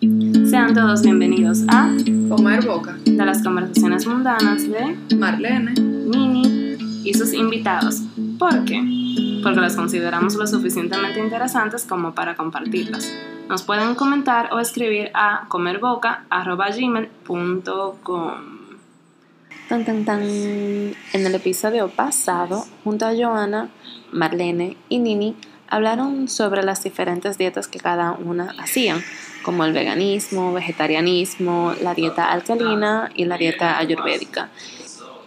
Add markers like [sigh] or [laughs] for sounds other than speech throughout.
Sean todos bienvenidos a Comer Boca, de las conversaciones mundanas de Marlene. Nini y sus invitados. ¿Por qué? Porque las consideramos lo suficientemente interesantes como para compartirlas. Nos pueden comentar o escribir a comerboca.gmail.com Tan, tan, tan. En el episodio pasado, junto a Joana, Marlene y Nini, hablaron sobre las diferentes dietas que cada una hacían, como el veganismo, vegetarianismo, la dieta alcalina y la dieta ayurvédica,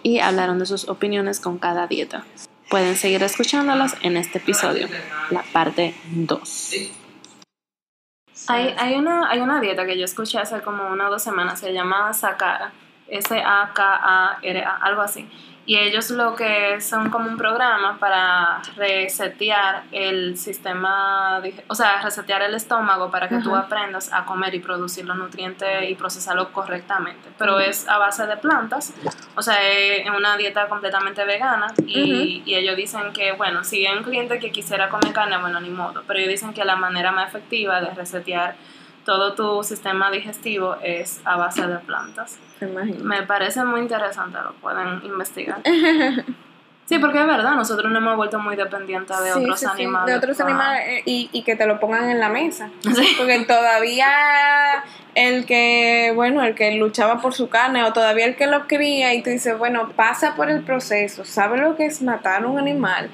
y hablaron de sus opiniones con cada dieta. Pueden seguir escuchándolas en este episodio, la parte 2. Hay, hay, una, hay una dieta que yo escuché hace como una o dos semanas, se llama Sakara, S-A-K-A-R-A, algo así y ellos lo que son como un programa para resetear el sistema, o sea, resetear el estómago para que tú aprendas a comer y producir los nutrientes y procesarlo correctamente. Pero es a base de plantas, o sea, es una dieta completamente vegana y, y, ellos dicen que, bueno, si hay un cliente que quisiera comer carne, bueno, ni modo, pero ellos dicen que la manera más efectiva de resetear todo tu sistema digestivo es a base de plantas. Me parece muy interesante, lo pueden investigar. [laughs] Sí, porque es verdad, nosotros nos hemos vuelto muy dependientes de otros animales. de otros animales eh, y, y, que te lo pongan en la mesa. Porque todavía el que, bueno, el que luchaba por su carne o todavía el que lo cría y tú dices, bueno, pasa por el proceso, sabe lo que es matar un animal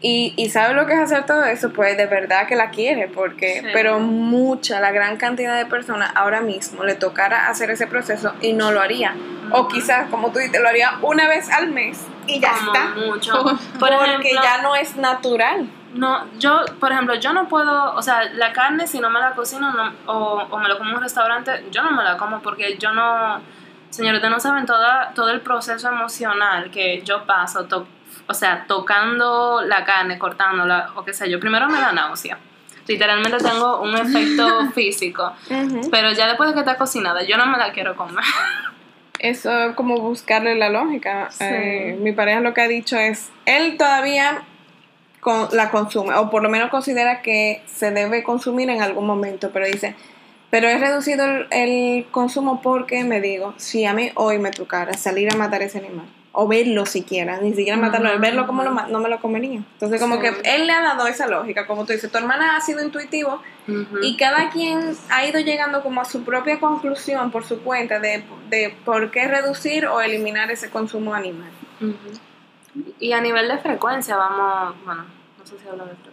y, y sabe lo que es hacer todo eso, pues de verdad que la quiere, porque, pero mucha, la gran cantidad de personas ahora mismo le tocara hacer ese proceso y no lo haría. O quizás, como tú dices, lo haría una vez al mes y ya está. Mucho. porque ya no es natural. No, yo, por ejemplo, yo no puedo, o sea, la carne si no me la cocino o, o, me lo como en un restaurante, yo no me la como porque yo no, señores, no saben toda, todo el proceso emocional que yo paso, o sea, tocando la carne, cortándola, o qué sé yo, primero me da náusea. Literalmente tengo un efecto [laughs] físico. Pero ya después de que está cocinada, yo no me la quiero comer. Eso es como buscarle la lógica. Eh, mi pareja lo que ha dicho es, él todavía la consume, o por lo menos considera que se debe consumir en algún momento, pero dice, pero he reducido el, el consumo porque me digo, si a mí hoy me tocara salir a matar ese animal, o verlo siquiera, ni siquiera matarlo, verlo como lo, no me lo comería. Entonces como que él le ha dado esa lógica, como tú dices, tu hermana ha sido intuitivo y cada quien ha ido llegando como a su propia conclusión por su cuenta de, de por qué reducir o eliminar ese consumo animal. Y a nivel de frecuencia vamos, bueno, no sé si hablo de frecuencia.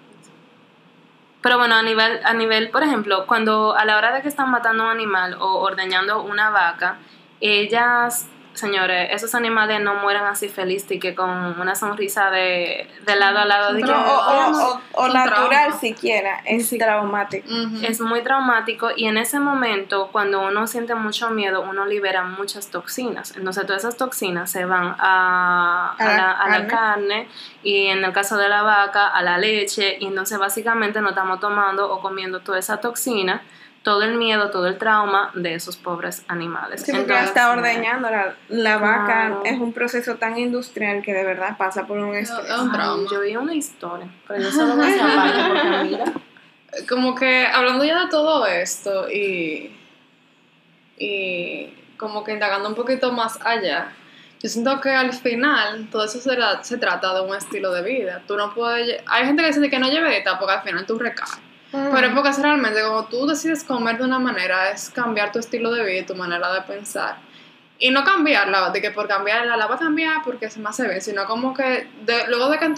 Pero bueno, a nivel, a nivel, por ejemplo, cuando a la hora de que están matando un animal o ordeñando una vaca, ellas señores, esos animales no mueren así felices y que con una sonrisa de, lado a lado. De o, natural siquiera, es traumático. Es muy traumático y en ese momento, cuando uno siente mucho miedo, uno libera muchas toxinas. Entonces todas esas toxinas se van a, a, la, carne y en el caso de la vaca, a la leche y entonces básicamente no estamos tomando o comiendo toda esa toxina todo el miedo, todo el trauma de esos pobres animales. Sí, porque está ordeñando la, vaca, es un proceso tan industrial que de verdad pasa por un estrés. yo vi una historia, pero yo solo me porque mira. [laughs] Como que hablando ya de todo esto y, y como que indagando un poquito más allá, yo siento que al final todo eso se, se trata de un estilo de vida. Tú no puedes... Hay gente que dice que no lleve dieta porque al final tú recaes. Pero es porque realmente como tú decides comer de una manera es cambiar tu estilo de vida y tu manera de pensar. Y no cambiarla, de que por cambiarla la va a cambiar porque se me hace bien, sino como que luego de que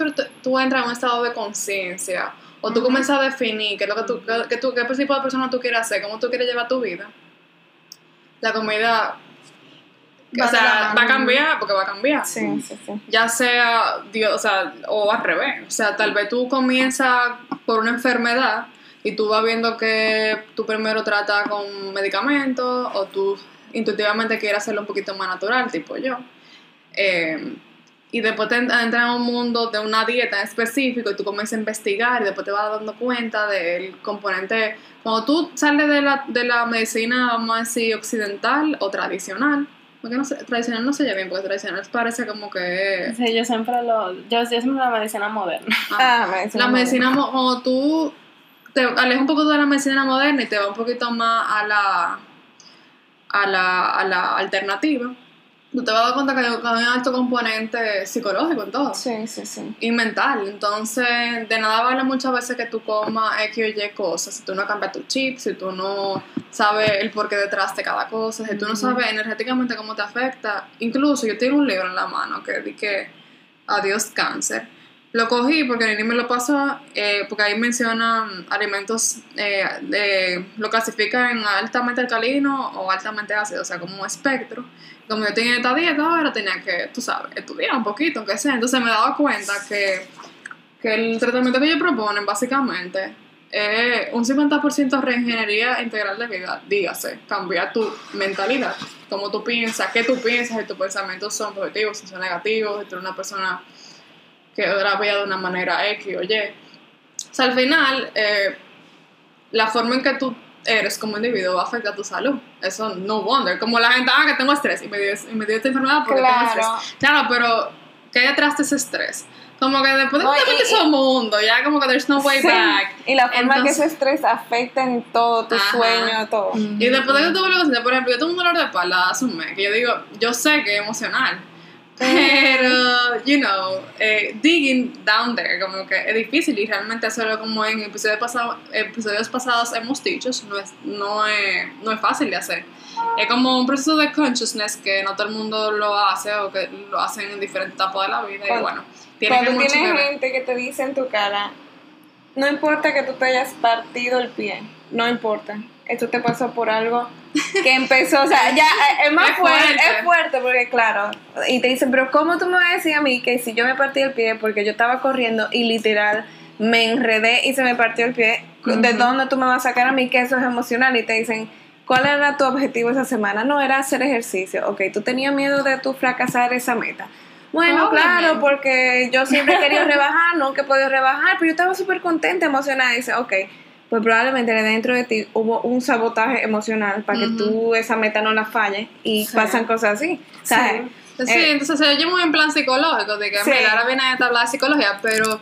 tú, entras en un estado de conciencia o tú comienzas a definir qué, es lo que tú, que tú, qué tipo de persona tú quieres ser, cómo tú quieres llevar tu vida, la comida o sea, va a cambiar porque va a cambiar. Sí, sí, sí. Ya sea, Dios, o sea, o al revés. O sea, tal vez tú comienzas por una enfermedad y tú vas viendo que tú primero tratas con medicamentos o tú intuitivamente quieres hacerlo un poquito más natural, tipo yo. Eh, y después te entras en un mundo de una dieta en específico y tú comienzas a investigar y después te vas dando cuenta del componente. Cuando tú sales de la, de la medicina, vamos a decir, occidental o tradicional, porque no sé, tradicional no se llama bien, porque tradicional parece como que. Sí, yo siempre lo. Yo, siempre la medicina moderna. Ah, la medicina, moderna. cuando tú te aleja un poco de la medicina moderna y te va un poquito más a la, a la, a la alternativa, tú te vas a dar cuenta que hay que hay un alto componente psicológico en todo. Sí, sí, sí. Y mental, entonces de nada vale muchas veces que tú comas X o Y cosas, si tú no cambias tu chip, si tú no sabes el porqué detrás de cada cosa, si tú no sabes energéticamente cómo te afecta. Incluso yo tengo un libro en la mano que di que Adiós cáncer. Lo cogí porque Nini me lo pasó, eh, porque ahí mencionan alimentos, eh, lo clasifica en altamente alcalino o altamente ácido, o sea, como un espectro. Como yo tenía esta dieta ahora, tenía que, tú sabes, estudiar un poquito, aunque sea. Entonces me daba cuenta que, que el tratamiento que ellos proponen, básicamente, es un 50% reingeniería integral de vida, dígase, cambiar tu mentalidad, cómo tú piensas, qué tú piensas, si tus pensamientos son positivos, si son negativos, si tú eres una persona que ve la vida de una manera X o Y. O sea, al final, eh, la forma en que tú eres como individuo va a tu salud. Eso no wonder. Como la gente, ah, que tengo estrés y me dio, y me dio esta enfermedad porque Claro. tengo estrés. Claro, pero ¿qué hay detrás de ese estrés? Como que después de No, que te mundo, ya como que there's no way Sí, back. Y la forma que Entonces- ese estrés afecta en todo, tu Ajá. sueño, todo. Y después de que tuve la por ejemplo, yo tengo un dolor de espalda hace un mes, que yo digo, yo sé que es emocional, pero, you know, eh, digging down there, como que es difícil y realmente hacerlo como en episodios, pasado, episodios pasados hemos dicho, no es, no, es, no es fácil de hacer. Es como un proceso de consciousness que no todo el mundo lo hace o que lo hacen en diferentes etapas de la vida y Cuando- bueno, tiene que Cuando que tienes gente que te dice en tu cara, no importa que tú te hayas partido el pie, no importa. Esto te pasó por algo que empezó, o sea, ya eh, es más Es fuerte, fuerte. es fuerte porque claro, y te dicen, pero ¿cómo tú me vas a decir a mí que si yo me partí el pie porque yo estaba corriendo y literal me enredé y se me partió el pie, ¿de Ujú. dónde tú me vas a sacar a mí que eso es emocional? Y te dicen, ¿cuál era tu objetivo esa semana? No, era hacer ejercicio. Ok, tú tenías miedo de tú fracasar esa meta. Bueno, Obviamente. claro, porque yo siempre he querido rebajar, [laughs] nunca he podido rebajar, pero yo estaba súper contenta, emocionada. Y dice, ok, pues probablemente dentro de ti hubo un sabotaje emocional para que Ujú. tú esa meta no la falles y Sí. pasan cosas así. ¿sabes? Sí, Eh, entonces se oye muy en plan psicológico, de que Sí. mira, ahora viene a hablar de psicología, pero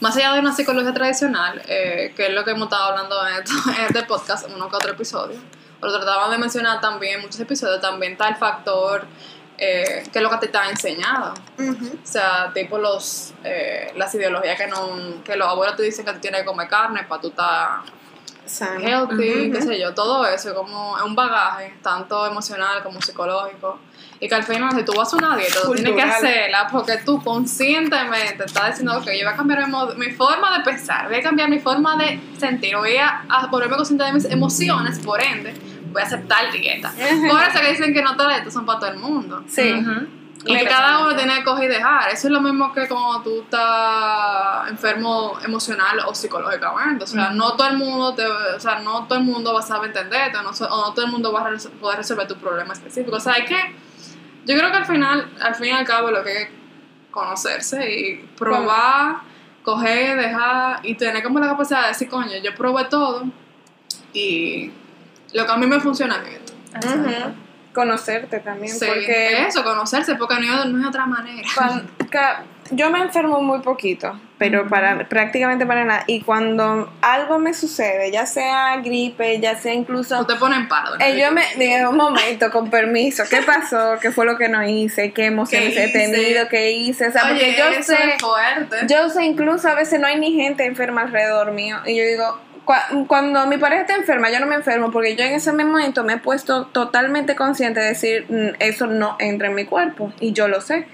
más allá de una psicología tradicional, eh, que es lo que hemos estado hablando en, esto- [laughs] en este podcast, uno que otro episodio, lo tratamos de mencionar también en muchos episodios, también está el factor eh, que es lo que te está enseñado. O sea, tipo los, eh, las ideologías que, no, que los abuelos te dicen que tú tienes que comer carne para tú estar Sano. healthy, qué sé yo, todo eso, como es un bagaje, tanto emocional como psicológico. Y que al final, si tú vas a una dieta, tú tienes que hacerla porque tú conscientemente estás diciendo, ok, yo voy a cambiar mi, mi forma de pensar, voy a cambiar mi forma de sentir, voy a, a volverme consciente de mis emociones, por ende, voy a aceptar dieta. Ujú. Por eso que dicen que no todas las dietas son para todo el mundo. Sí. Y que cada uno tiene que coger y dejar. Eso es lo mismo que cuando tú estás enfermo emocional o psicológicamente. O sea, no todo el mundo te, o sea, no todo el mundo va a saber entenderte, no, o no todo el mundo va a res- poder resolver tu problema específico. O sea, hay que, yo creo que al final, al fin y al cabo, lo que hay que conocerse y probar, coger, dejar y tener como la capacidad de decir, coño, yo probé todo y lo que a mí me funciona es esto. Conocerte también, Sí, porque eso, conocerse, porque no hay, no hay otra manera. Yo me enfermo muy poquito, pero para prácticamente para nada. Y cuando algo me sucede, ya sea gripe, ya sea No incluso... te ponen paro. eh, yo me dije, un momento, con permiso, ¿qué pasó? ¿Qué fue lo que no hice? ¿Qué emociones ¿Qué he tenido? ¿Qué hice? O sea, Oye, porque yo eso sé... es fuerte. Yo sé, incluso a veces no hay ni gente enferma alrededor mío. Y yo digo, cuando mi pareja está enferma, yo no me enfermo porque yo en ese momento me he puesto totalmente consciente de decir, "Mm, eso no entra en mi cuerpo. Y yo lo sé.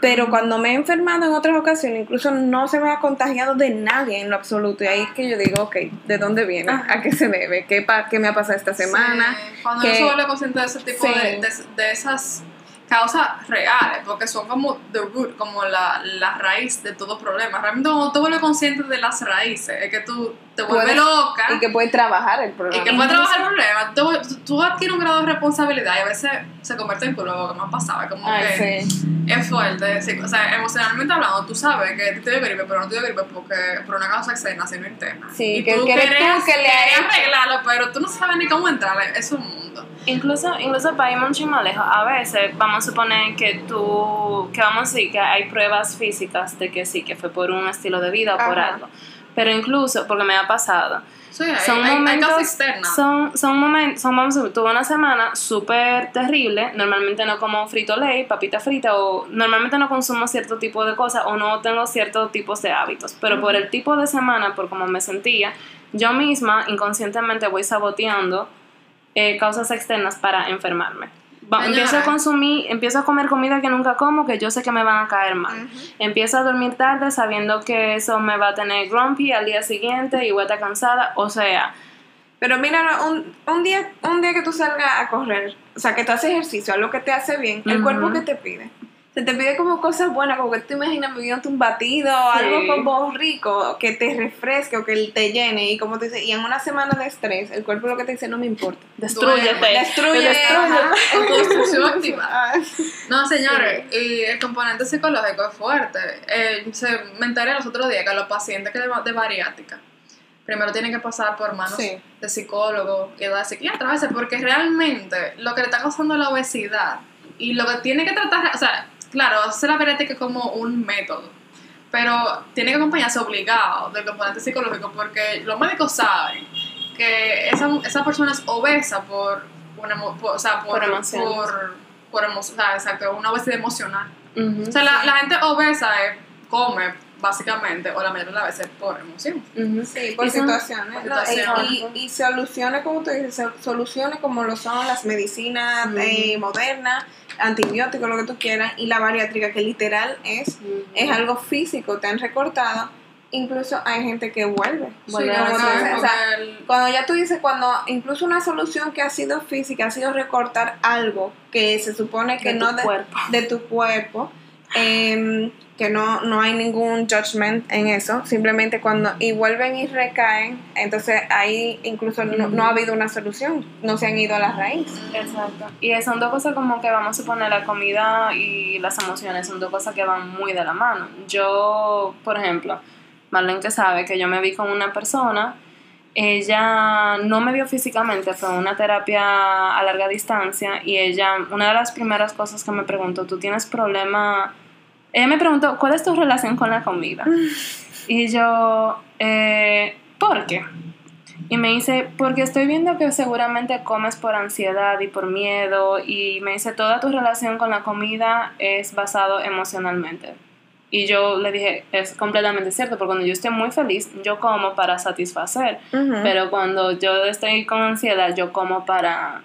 Pero cuando me he enfermado en otras ocasiones, incluso no se me ha contagiado de nadie en lo absoluto. Y ahí es que yo digo, ok, ¿de dónde viene? ¿A qué se debe? ¿Qué, pa- qué me ha pasado esta semana? Sí, Cuando que- uno se vuelve consciente de ese tipo Sí. de, de, de esas causas reales, porque son como the root, como la, la raíz de todo problema. Realmente cuando te vuelves consciente de las raíces, es que tú te vuelves Puedes- loca Y que puede trabajar el y problema. que puedes trabajar el problema. Tú, tú- tú adquieres un grado de responsabilidad y a veces se convierte en culpa, porque me ha pasado. Como Ay, que sí. Es fuerte. sí, o sea, emocionalmente hablando, tú sabes que te dio gripe, pero no te dio gripe porque por una causa externa, sino interna. Sí, y que- tú quieres, que le arreglarlo, pero tú no sabes ni cómo entrar. Es un mundo. Incluso, incluso para ir mucho más lejos, a veces vamos a suponer que tú, que vamos a decir que hay pruebas físicas de que sí, que fue por un estilo de vida o por Ajá. algo. Pero incluso, porque me ha pasado, Sí, son hay- momentos, son, son momentos, son, vamos a decir, tuve una semana súper terrible, normalmente no como frito lay, papita frita, o normalmente no consumo cierto tipo de cosas, o no tengo ciertos tipos de hábitos, pero por el tipo de semana, por cómo me sentía, yo misma inconscientemente voy saboteando eh, causas externas para enfermarme. Va- empiezo a consumir, empiezo a comer comida que nunca como, que yo sé que me van a caer mal. Empiezo a dormir tarde sabiendo que eso me va a tener grumpy al día siguiente y voy a estar cansada. O sea, Pero mira, un, un, día, un día que tú salgas a correr, o sea, que tú haces ejercicio, algo que te hace bien, el cuerpo que te pide. Se te pide como cosas buenas, como que tú imaginas bebiéndote un batido, Sí. algo como rico, que te refresque o que te llene. Y como te dice, y en una semana de estrés, el cuerpo lo que te dice no me importa. destruyete. Destruye. Destruye. [laughs] [laughs] activa. Ah, No, señores, y el componente psicológico es fuerte. Eh, se, me enteré los otros días que los pacientes que de, de bariátrica primero tienen que pasar por manos Sí. de psicólogo y de psiquiatra a veces, porque realmente lo que le está causando la obesidad y lo que tiene que tratar, o sea, claro, hacer la bariátrica como un método, pero tiene que acompañarse obligado del componente psicológico, porque los médicos saben que esa, esa persona es obesa por una, por- o sea, por, Por emociones. por, por emo- o sea, exacto, una obesidad emocional. O sea, la, la gente obesa come básicamente, o la mayoría de las veces, por emoción. Sí, por Y situaciones. Y, y, y soluciones, como tú dices, so- soluciones como lo son las medicinas eh, modernas, antibióticos, lo que tú quieras, y la bariátrica, que literal es, es algo físico, te han recortado. Incluso hay gente que vuelve. vuelve como a que- hacer, o sea, porque el- cuando ya tú dices, cuando incluso una solución que ha sido física, ha sido recortar algo que se supone que De no tu de, cuerpo. de tu cuerpo, em, que no, no hay ningún judgment en eso, simplemente cuando y vuelven y recaen, entonces ahí incluso no, no ha habido una solución, no se han ido a la raíz. Exacto. Y son dos cosas como que vamos a suponer la comida y las emociones, son dos cosas que van muy de la mano. Yo, por ejemplo, Marlene que sabe que yo me vi con una persona, ella no me vio físicamente, fue una terapia a larga distancia y ella, una de las primeras cosas que me preguntó, ¿tú tienes problema? Ella me preguntó, ¿cuál es tu relación con la comida? [laughs] Y yo, eh, ¿por qué? Y me dice, porque estoy viendo que seguramente comes por ansiedad y por miedo. Y me dice, toda tu relación con la comida es basado emocionalmente. Y yo le dije, es completamente cierto, porque cuando yo estoy muy feliz, yo como para satisfacer. Pero cuando yo estoy con ansiedad, yo como para,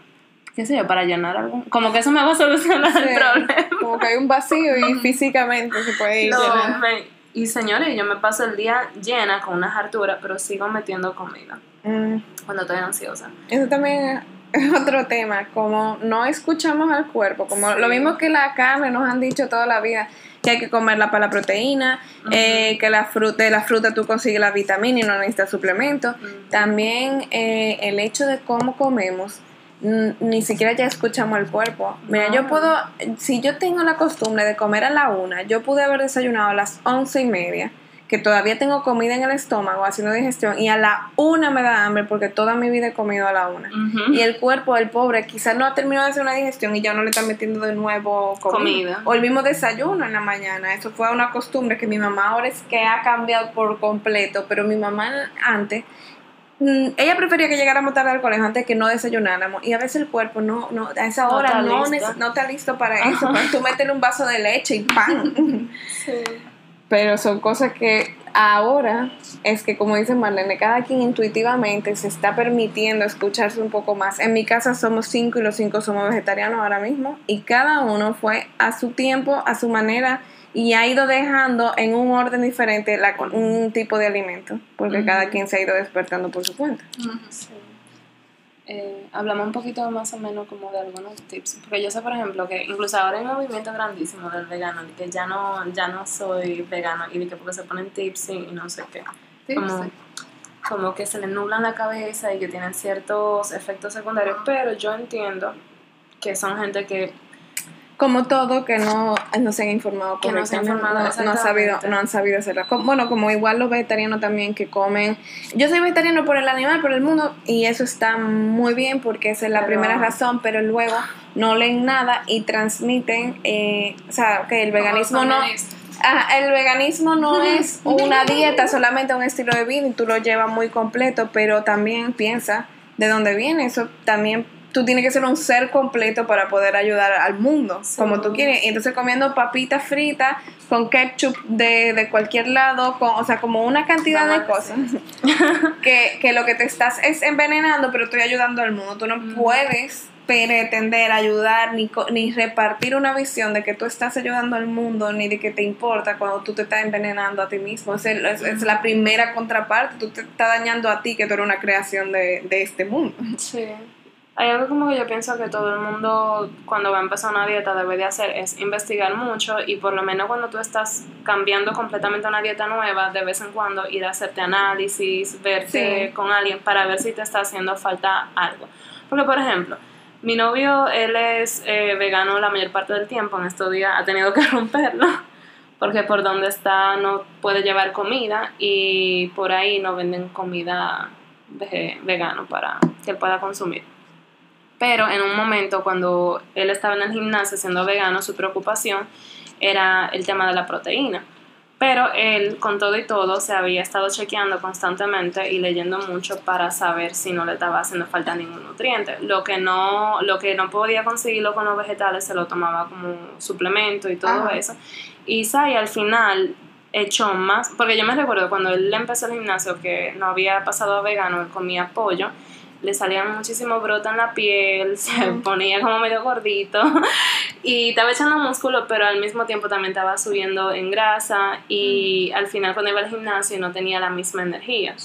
qué sé yo, para llenar algún... Como que eso me va a solucionar el problema. Como que hay un vacío y [laughs] físicamente se puede ir. No, me- y señores, yo me paso el día llena con una hartura, pero sigo metiendo comida Mm. cuando estoy ansiosa. Eso también es [laughs] otro tema, como no escuchamos al cuerpo, como Sí. lo mismo que la carne nos han dicho toda la vida, que hay que comerla para la proteína, eh, que la fruta, de la fruta tú consigues la vitamina y no necesitas suplementos. También eh, el hecho de cómo comemos, ni siquiera ya escuchamos al cuerpo. Mira, yo No. puedo, si yo tengo la costumbre de comer a la una, yo pude haber desayunado a las once y media, que todavía tengo comida en el estómago haciendo digestión, y a la una me da hambre porque toda mi vida he comido a la una. Y el cuerpo, el pobre, quizás no ha terminado de hacer una digestión y ya no le está metiendo de nuevo comida. Comida. O el mismo desayuno en la mañana. Eso fue una costumbre que mi mamá ahora es que ha cambiado por completo, pero mi mamá antes, ella prefería que llegáramos tarde al colegio antes que no desayunáramos. Y a veces el cuerpo no, no a esa No hora está no, listo. no está listo para eso. Para tú meterle un vaso de leche y pan. [laughs] Pero son cosas que ahora es que, como dice Marlene, cada quien intuitivamente se está permitiendo escucharse un poco más. En mi casa somos cinco y los cinco somos vegetarianos ahora mismo. Y cada uno fue a su tiempo, a su manera, y ha ido dejando en un orden diferente la- un tipo de alimento. Porque cada quien se ha ido despertando por su cuenta. Sí. Eh, hablamos un poquito más o menos como de algunos tips, porque yo sé, por ejemplo, que incluso ahora hay un movimiento grandísimo del vegano, de que ya no, ya no soy vegano y de que porque se ponen tips y no sé qué. Sí, como, como que se le nublan la cabeza y que tienen ciertos efectos secundarios, pero yo entiendo que son gente que Como todo, que no, no se han informado Que no se han informado, no, no han sabido, no han sabido hacerlo. Como- Bueno, como igual los vegetarianos también que comen. Yo soy vegetariano por el animal, por el mundo, y eso está muy bien porque esa es la Pero- primera razón, pero luego no leen nada y transmiten, eh, o sea, que el veganismo no, el veganismo no [laughs] es una dieta, solamente un estilo de vida y tú lo llevas muy completo, pero también piensa de dónde viene. Eso también tú tienes que ser un ser completo para poder ayudar al mundo, como tú quieres. Y entonces comiendo papitas fritas con ketchup de, de cualquier lado, con, o sea, como una cantidad de cosas [laughs] que, que, lo que te estás es envenenando, pero estoy ayudando al mundo. Tú no puedes pretender ayudar ni, ni repartir una visión de que tú estás ayudando al mundo ni de que te importa cuando tú te estás envenenando a ti mismo. Es, es, la primera contraparte, tú te estás dañando a ti que tú eres una creación de, de este mundo. Sí. Hay algo como que yo pienso que todo el mundo cuando va a empezar una dieta debe de hacer es investigar mucho y por lo menos cuando tú estás cambiando completamente una dieta nueva, de vez en cuando ir a hacerte análisis, verte con alguien para ver si te está haciendo falta algo. Porque por ejemplo, mi novio, él es eh, vegano la mayor parte del tiempo, en estos días ha tenido que [laughs] romperlo porque por donde está no puede llevar comida y por ahí no venden comida vegano para que él pueda consumir. Pero en un momento cuando él estaba en el gimnasio siendo vegano, su preocupación era el tema de la proteína. Pero él, con todo y todo, se había estado chequeando constantemente y leyendo mucho para saber si no le estaba haciendo falta ningún nutriente. Lo que no, lo que no podía conseguirlo con los vegetales se lo tomaba como suplemento y todo eso. Y Sai al final echó más, porque yo me recuerdo cuando él empezó el gimnasio que no había pasado a vegano, él comía pollo le salían muchísimo brote en la piel, [laughs] se ponía como medio gordito [laughs] y estaba echando músculo, pero al mismo tiempo también estaba subiendo en grasa y al final cuando iba al gimnasio no tenía la misma energía.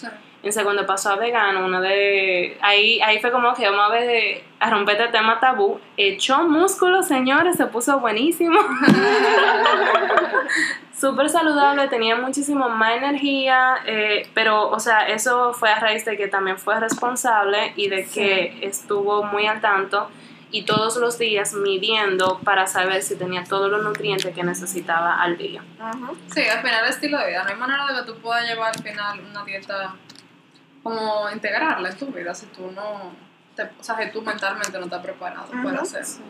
En segundo pasó a vegano, uno de... Ahí, ahí fue como que vamos a ver, a romper el tema tabú. Echó músculo, señores, se puso buenísimo. [laughs] súper saludable, tenía muchísimo más energía, eh, pero, o sea, eso fue a raíz de que también fue responsable y de que estuvo muy al tanto y todos los días midiendo para saber si tenía todos los nutrientes que necesitaba al día. Sí, al final el estilo de vida, no hay manera de que tú puedas llevar al final una dieta como integrarla en tu vida si tú no, o sea, si tú mentalmente no estás preparado para hacerlo.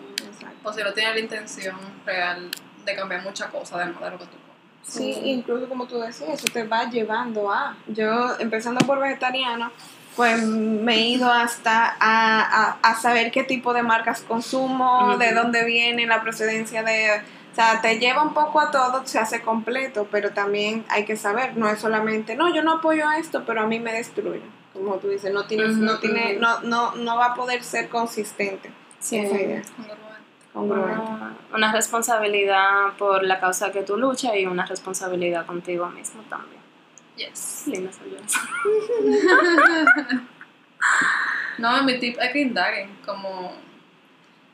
o si no tienes la intención real de cambiar muchas cosas además de lo que tú Sí, incluso como tú decías, eso te va llevando a. Yo, empezando por vegetariano, pues me he ido hasta a, a, saber qué tipo de marcas consumo, de dónde viene la procedencia de... O sea, te lleva un poco a todo, se hace completo, pero también hay que saber, no es solamente, no, yo no apoyo esto, pero a mí me destruye. Como tú dices, no, tienes, no, tiene, no, no, no va a poder ser consistente. Sí, una, responsabilidad por la causa que tú luchas y una responsabilidad contigo mismo también. Yes. [laughs] no, mi tip es que indaguen, como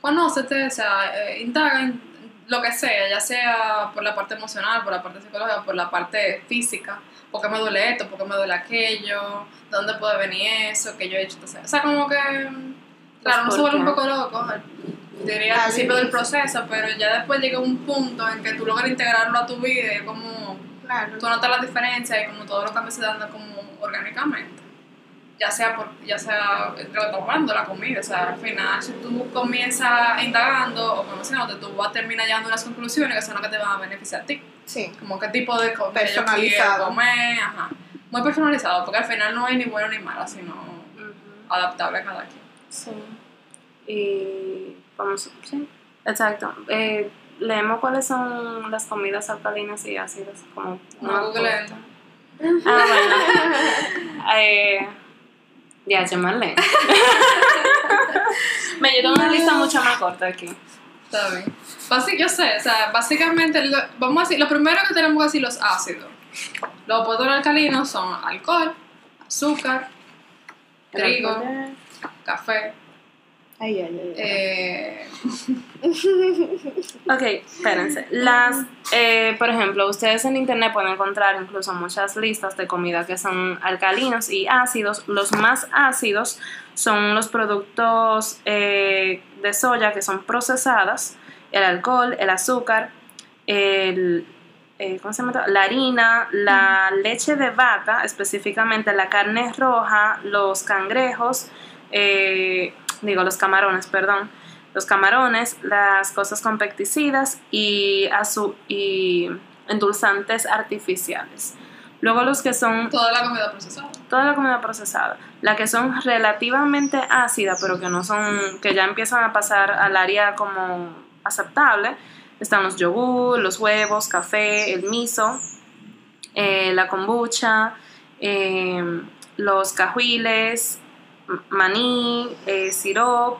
conócete, o sea, eh, indaguen lo que sea, ya sea por la parte emocional, por la parte psicológica, por la parte física, por qué me duele esto, por qué me duele aquello, de dónde puede venir eso, que yo he hecho, o sea, como que, claro, no se vuelve un poco loco diría al principio del proceso, pero ya después llega un punto en que tú logras integrarlo a tu vida y como claro. tú notas la diferencia y como todos los cambios se dan como orgánicamente. Ya sea, por, ya sea retomando la comida, o sea, al final, si tú comienzas indagando o conociéndote, tú vas a terminar llegando a unas conclusiones que son las que te van a beneficiar a ti. Sí. Como qué tipo de comida personalizado. comer, ajá. Muy personalizado, porque al final no hay ni bueno ni malo, sino adaptable a cada quien. Sí. Y vamos, sí, exacto. Eh, leemos cuáles son las comidas alcalinas y ácidas, como no, Google. Ah, bueno. [laughs] eh, ya, llamarle. [laughs] Me llevo una lista mucho más corta aquí. Está bien. yo sé, o sea, básicamente, vamos a decir, lo primero que tenemos que decir los ácidos. Los opuestos alcalinos son alcohol, azúcar, trigo, café, Ay, ay, ay. Eh... [laughs] ok, espérense. Las, eh, por ejemplo, ustedes en internet pueden encontrar incluso muchas listas de comida que son alcalinos y ácidos. Los más ácidos son los productos eh, de soya que son procesadas, el alcohol, el azúcar, el, eh, ¿cómo se llama? la harina, la leche de vaca, específicamente la carne roja, los cangrejos, eh, digo los camarones, perdón, los camarones, las cosas con pesticidas y, y endulzantes artificiales. Luego los que son Toda la comida procesada. toda la comida procesada, las que son relativamente ácidas, pero que no son, que ya empiezan a pasar al área como aceptable, están los yogur, los huevos, café, el miso, eh, la kombucha, eh, los cajuiles, maní, eh, sirop,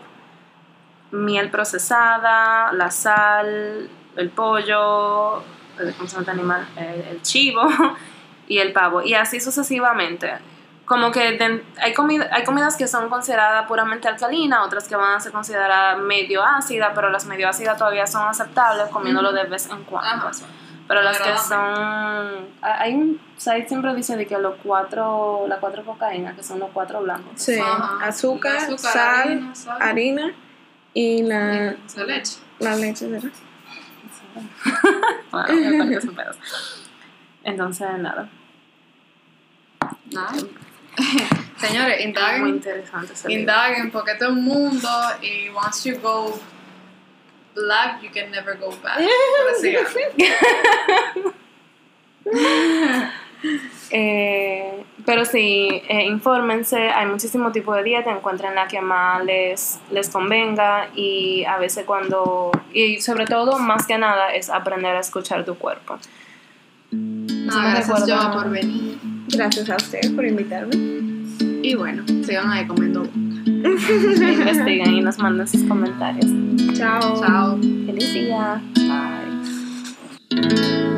miel procesada, la sal, el pollo, el, ¿cómo se llama este animal? El- el chivo [laughs] y el pavo, y así sucesivamente. Como que de- hay, comida, hay comidas que son consideradas puramente alcalinas, otras que van a ser consideradas medio ácidas, pero las medio ácidas todavía son aceptables comiéndolo de vez en cuando. Ajá. Pero las que son... ha- Hay un site siempre dice de que los cuatro, las cuatro cocaínas, que son los cuatro blancos. Sí, Ajá. azúcar, Azúcar, sal, harina, sal. harina y la, La leche. la leche, ¿verdad? Bueno, son pedos. Entonces, nada. Nada. Señores, Muy indaguen. interesante ese libro. Indaguen, porque todo el mundo y once you go black, you can never go back. [laughs] [laughs] Eh, pero sí, eh, infórmense, hay muchísimo tipo de dieta, encuentren la que más les, les convenga y a veces cuando, y sobre todo, más que nada, es aprender a escuchar tu cuerpo. Gracias yo por venir. Gracias a ustedes por invitarme. Y bueno, sigan ahí comiendo. [laughs] Investiguen y nos manden sus comentarios. Chao. Chao. Feliz día. Bye.